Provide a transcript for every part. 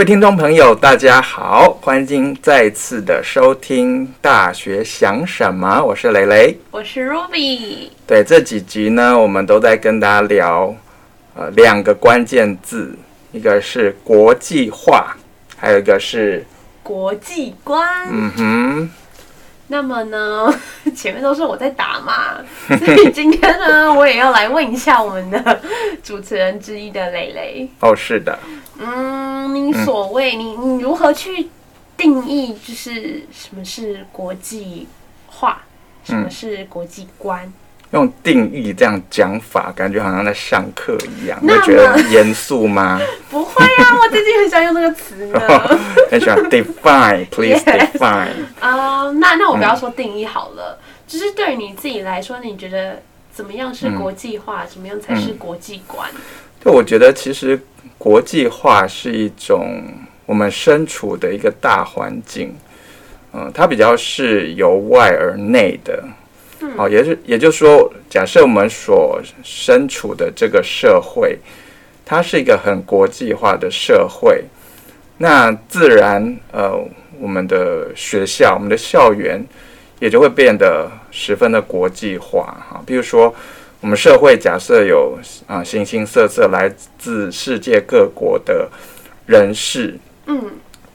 各位听众朋友，大家好，欢迎再次的收听《大学想什么》，我是蕾蕾，我是 Ruby。对，这几集呢，我们都在跟大家聊呃两个关键字，一个是国际化，还有一个是国际观。嗯哼。那么呢，前面都是我在打嘛，所以今天呢，我也要来问一下我们的主持人之一的蕾蕾。哦，是的。嗯，你所谓、嗯、你你如何去定义，就是什么是国际化，什么是国际观？嗯用定义这样讲法，感觉好像在上课一样，你会觉得严肃吗？不会啊，我最近很喜欢用这个词呢。很喜欢 define，please define。啊、yes. uh,，那那我不要说定义好了，嗯、就是对于你自己来说，你觉得怎么样是国际化？怎、嗯、么样才是国际观？对，我觉得其实国际化是一种我们身处的一个大环境，嗯、呃，它比较是由外而内的。好，也是，也就是说，假设我们所身处的这个社会，它是一个很国际化的社会，那自然，呃，我们的学校、我们的校园也就会变得十分的国际化。哈，比如说，我们社会假设有啊，形形色色来自世界各国的人士，嗯，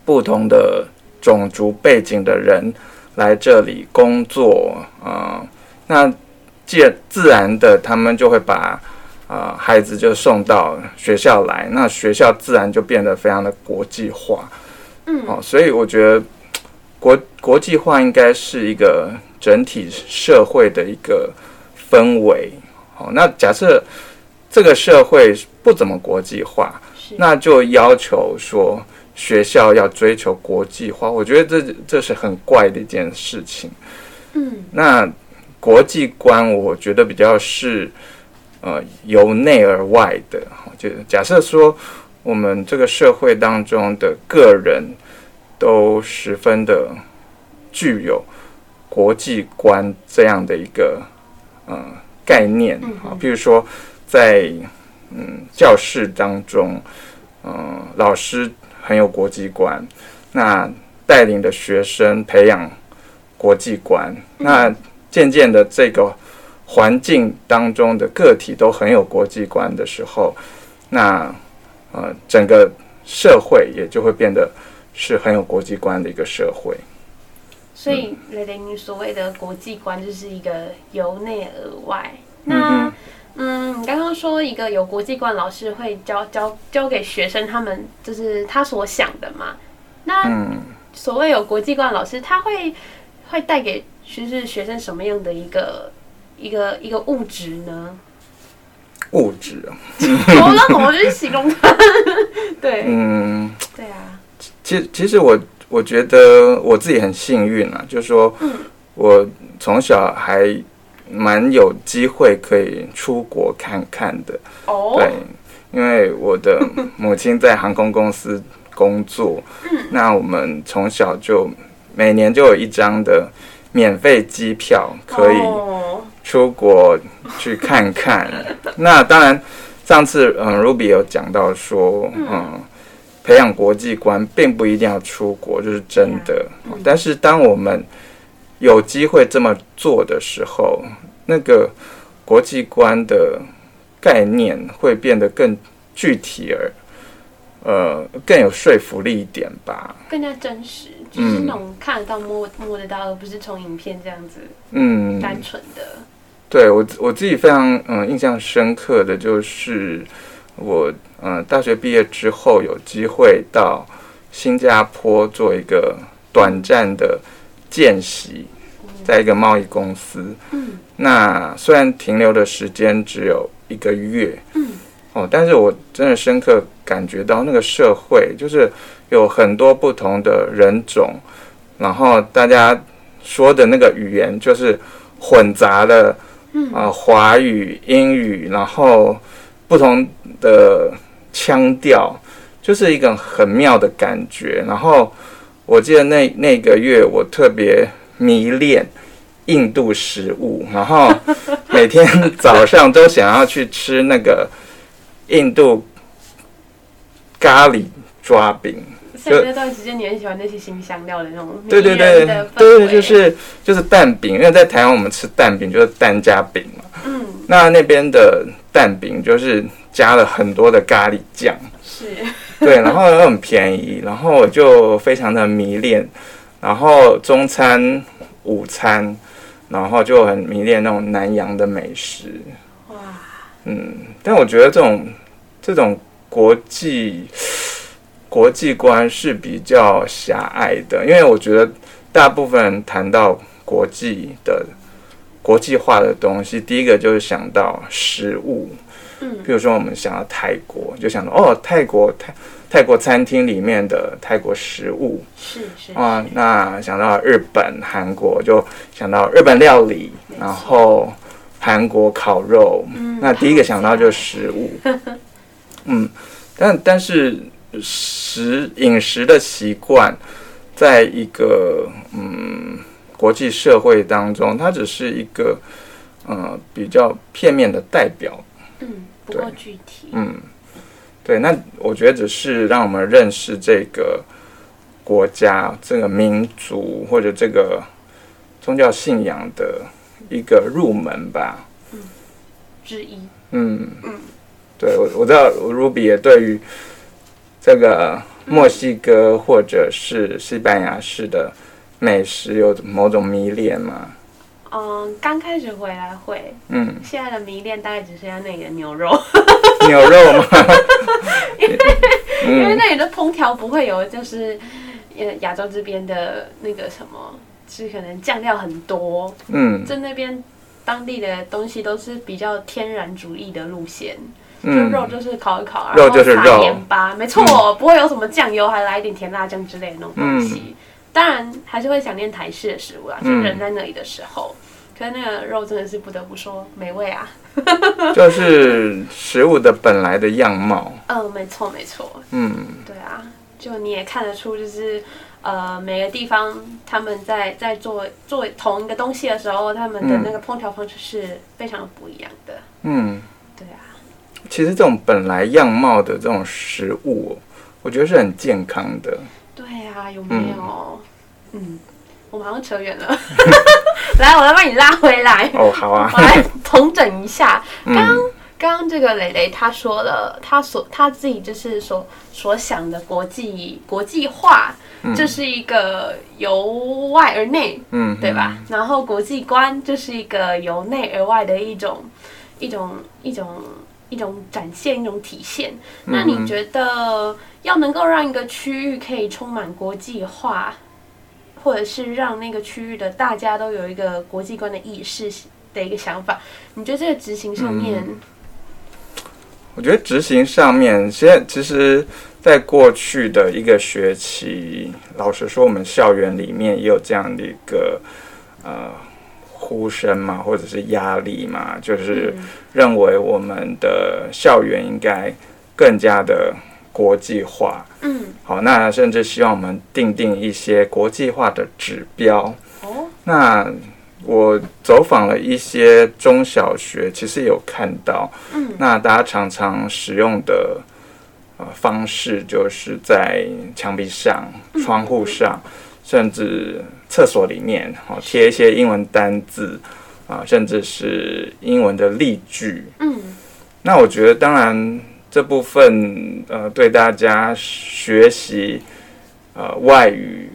不同的种族背景的人来这里工作，啊。那既然自然的，他们就会把啊、呃、孩子就送到学校来，那学校自然就变得非常的国际化。嗯，哦，所以我觉得国国际化应该是一个整体社会的一个氛围。哦，那假设这个社会不怎么国际化，那就要求说学校要追求国际化。我觉得这这是很怪的一件事情。嗯，那。国际观，我觉得比较是，呃，由内而外的。就假设说，我们这个社会当中的个人都十分的具有国际观这样的一个呃概念啊。比如说，在嗯教室当中，嗯、呃，老师很有国际观，那带领的学生培养国际观，那。渐渐的，这个环境当中的个体都很有国际观的时候，那呃，整个社会也就会变得是很有国际观的一个社会。所以，蕾蕾，你所谓的国际观就是一个由内而外。那，嗯，你刚刚说一个有国际观老师会教教教给学生，他们就是他所想的嘛？那所谓有国际观老师，他会会带给。其实学生什么样的一个一个一个物质呢？物质啊，我那怎么去形容它？对，嗯，对啊。其其实我我觉得我自己很幸运啊，就是说，我从小还蛮有机会可以出国看看的。哦，对，因为我的 母亲在航空公司工作，那我们从小就每年就有一张的。免费机票可以出国去看看。Oh. 那当然，上次嗯，Ruby 有讲到说，嗯，培养国际观并不一定要出国，就是真的。但是当我们有机会这么做的时候，那个国际观的概念会变得更具体而。呃，更有说服力一点吧，更加真实，就是那种看得到摸、摸摸得到，而不是从影片这样子，嗯，单纯的。对我我自己非常嗯、呃、印象深刻的就是我嗯、呃、大学毕业之后有机会到新加坡做一个短暂的见习，在一个贸易公司，嗯，那虽然停留的时间只有一个月，嗯。哦，但是我真的深刻感觉到那个社会就是有很多不同的人种，然后大家说的那个语言就是混杂了，啊，华语、英语，然后不同的腔调，就是一个很妙的感觉。然后我记得那那个月我特别迷恋印度食物，然后每天早上都想要去吃那个。印度咖喱抓饼，所以那段时间你很喜欢那些新香料的那种，对对对对对，就是就是蛋饼，因为在台湾我们吃蛋饼就是蛋加饼嘛，嗯，那那边的蛋饼就是加了很多的咖喱酱，是，对，然后又很便宜，然后我就非常的迷恋，然后中餐、午餐，然后就很迷恋那种南洋的美食，哇，嗯，但我觉得这种这种国际。国际观是比较狭隘的，因为我觉得大部分人谈到国际的国际化的东西，第一个就是想到食物，嗯，比如说我们想到泰国，就想到哦，泰国泰泰国餐厅里面的泰国食物，是是啊，那想到日本、韩国，就想到日本料理，然后韩国烤肉，嗯，那第一个想到就是食物，嗯，但但是。食饮食的习惯，在一个嗯国际社会当中，它只是一个呃比较片面的代表，嗯，不够具体，嗯，对，那我觉得只是让我们认识这个国家、这个民族或者这个宗教信仰的一个入门吧，嗯，之一，嗯嗯，对我我知道 Ruby 也对于。这个墨西哥或者是西班牙式的美食有某种迷恋吗？嗯，刚开始回来会，嗯，现在的迷恋大概只剩下那里的牛肉。牛肉吗？因为、嗯、因为那里的烹调不会有，就是呃亚洲这边的那个什么，是可能酱料很多，嗯，在那边当地的东西都是比较天然主义的路线。就肉就是烤一烤，肉就是肉，盐巴，没错，不会有什么酱油，还来一点甜辣酱之类的那种东西。当然还是会想念台式的食物啦，就人在那里的时候。可是那个肉真的是不得不说美味啊，就是食物的本来的样貌。嗯，没错没错。嗯，对啊，就你也看得出，就是呃每个地方他们在在做做同一个东西的时候，他们的那个烹调方式是非常不一样的。嗯，对啊。其实这种本来样貌的这种食物，我觉得是很健康的。对啊，有没有？嗯，嗯，我们好像扯远了。来，我来帮你拉回来。哦，好啊。我来重整一下。刚刚刚刚这个蕾蕾她说了，她所她自己就是所所想的国际国际化，这、嗯、是一个由外而内，嗯，对吧？然后国际观就是一个由内而外的一种一种一种。一种展现，一种体现。那你觉得，要能够让一个区域可以充满国际化，或者是让那个区域的大家都有一个国际观的意识的一个想法，你觉得这个执行上面？嗯，我觉得执行上面，现在其实，在过去的一个学期，老实说，我们校园里面也有这样的一个呃。呼声嘛，或者是压力嘛，就是认为我们的校园应该更加的国际化。嗯，好，那甚至希望我们定定一些国际化的指标。哦，那我走访了一些中小学，其实有看到，嗯，那大家常常使用的呃方式，就是在墙壁上、窗户上。甚至厕所里面，好贴一些英文单字啊，甚至是英文的例句。嗯，那我觉得，当然这部分呃，对大家学习呃外语啊、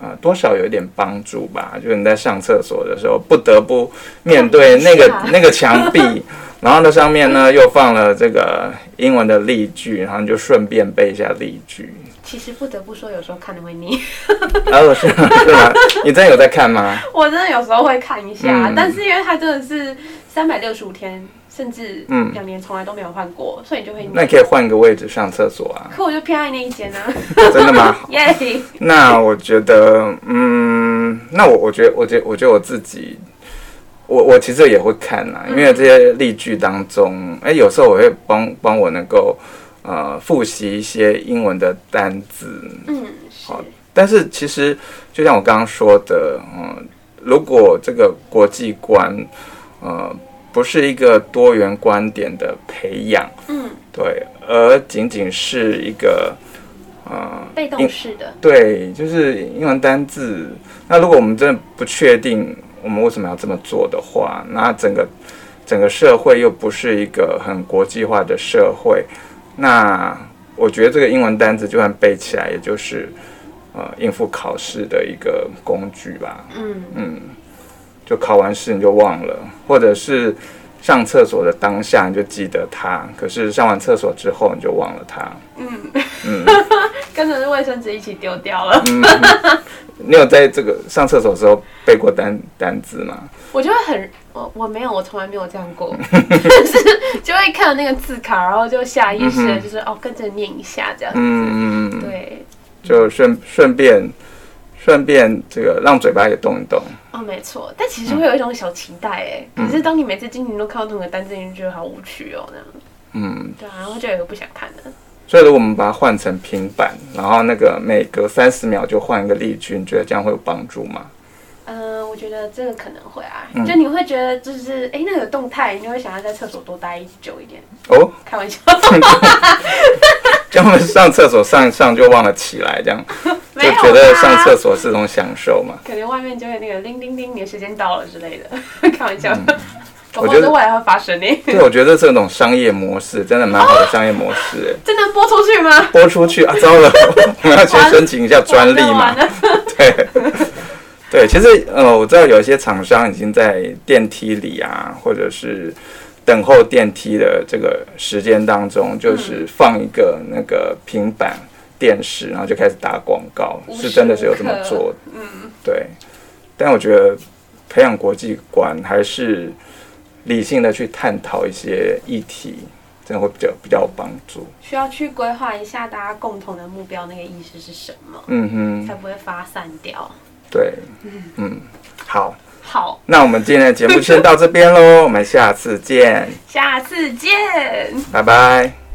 呃，多少有一点帮助吧。就是你在上厕所的时候，不得不面对那个那个墙壁，然后那上面呢又放了这个英文的例句，然后你就顺便背一下例句。其实不得不说，有时候看的会腻。哦，是吗？是吗？你真的有在看吗？我真的有时候会看一下，嗯、但是因为它真的是三百六十五天，甚至嗯两年从来都没有换过，所以你就会腻。那你可以换个位置上厕所啊。可我就偏爱那一间呢、啊。真的吗？那我觉得，嗯，那我我觉得，我觉得，我觉得我自己，我我其实也会看啊，因为这些例句当中，哎、欸，有时候我会帮帮我能够。呃，复习一些英文的单字，嗯，好，但是其实就像我刚刚说的，嗯、呃，如果这个国际观，呃，不是一个多元观点的培养，嗯，对，而仅仅是一个呃，被动式的。对，就是英文单字。那如果我们真的不确定我们为什么要这么做的话，那整个整个社会又不是一个很国际化的社会，那我觉得这个英文单字就算背起来，也就是呃应付考试的一个工具吧。嗯嗯，就考完试你就忘了，或者是。上厕所的当下你就记得它，可是上完厕所之后你就忘了它。嗯嗯，跟着卫生纸一起丢掉了。嗯，你有在这个上厕所的时候背过单单字吗？我就会很，我我没有，我从来没有这样过。但是就会看那个字卡，然后就下意识的就是、嗯、哦跟着念一下这样子。嗯嗯对，就顺顺便。顺便这个让嘴巴也动一动哦，没错，但其实会有一种小期待哎。可、嗯、是当你每次今年都看到同一个单字，你就觉得好无趣哦，那样。嗯，对啊，然后就有一个不想看的。所以如果我们把它换成平板，然后那个每隔三十秒就换一个例句，你觉得这样会有帮助吗？嗯、呃，我觉得这个可能会啊，嗯、就你会觉得就是哎，那个动态，你会想要在厕所多待久一点哦。开玩笑。叫他们上厕所上一上就忘了起来，这样就觉得上厕所是种享受嘛？可能外面就会那个叮叮叮，你的时间到了之类的。开玩笑，嗯、我觉得未来会发生呢。对，我觉得这种商业模式真的蛮好的商业模式。真的播出去吗？播出去啊！糟了，我们要先申请一下专利嘛？对对，其实呃，我知道有一些厂商已经在电梯里啊，或者是。等候电梯的这个时间当中，就是放一个那个平板电视，然后就开始打广告，是真的是有这么做的。嗯，对。但我觉得培养国际观，还是理性的去探讨一些议题，这样会比较比较有帮助。需要去规划一下大家共同的目标，那个意思是什么？嗯哼，才不会发散掉。对，嗯，好。好，那我们今天的节目先到这边喽，我们下次见。下次见，拜拜。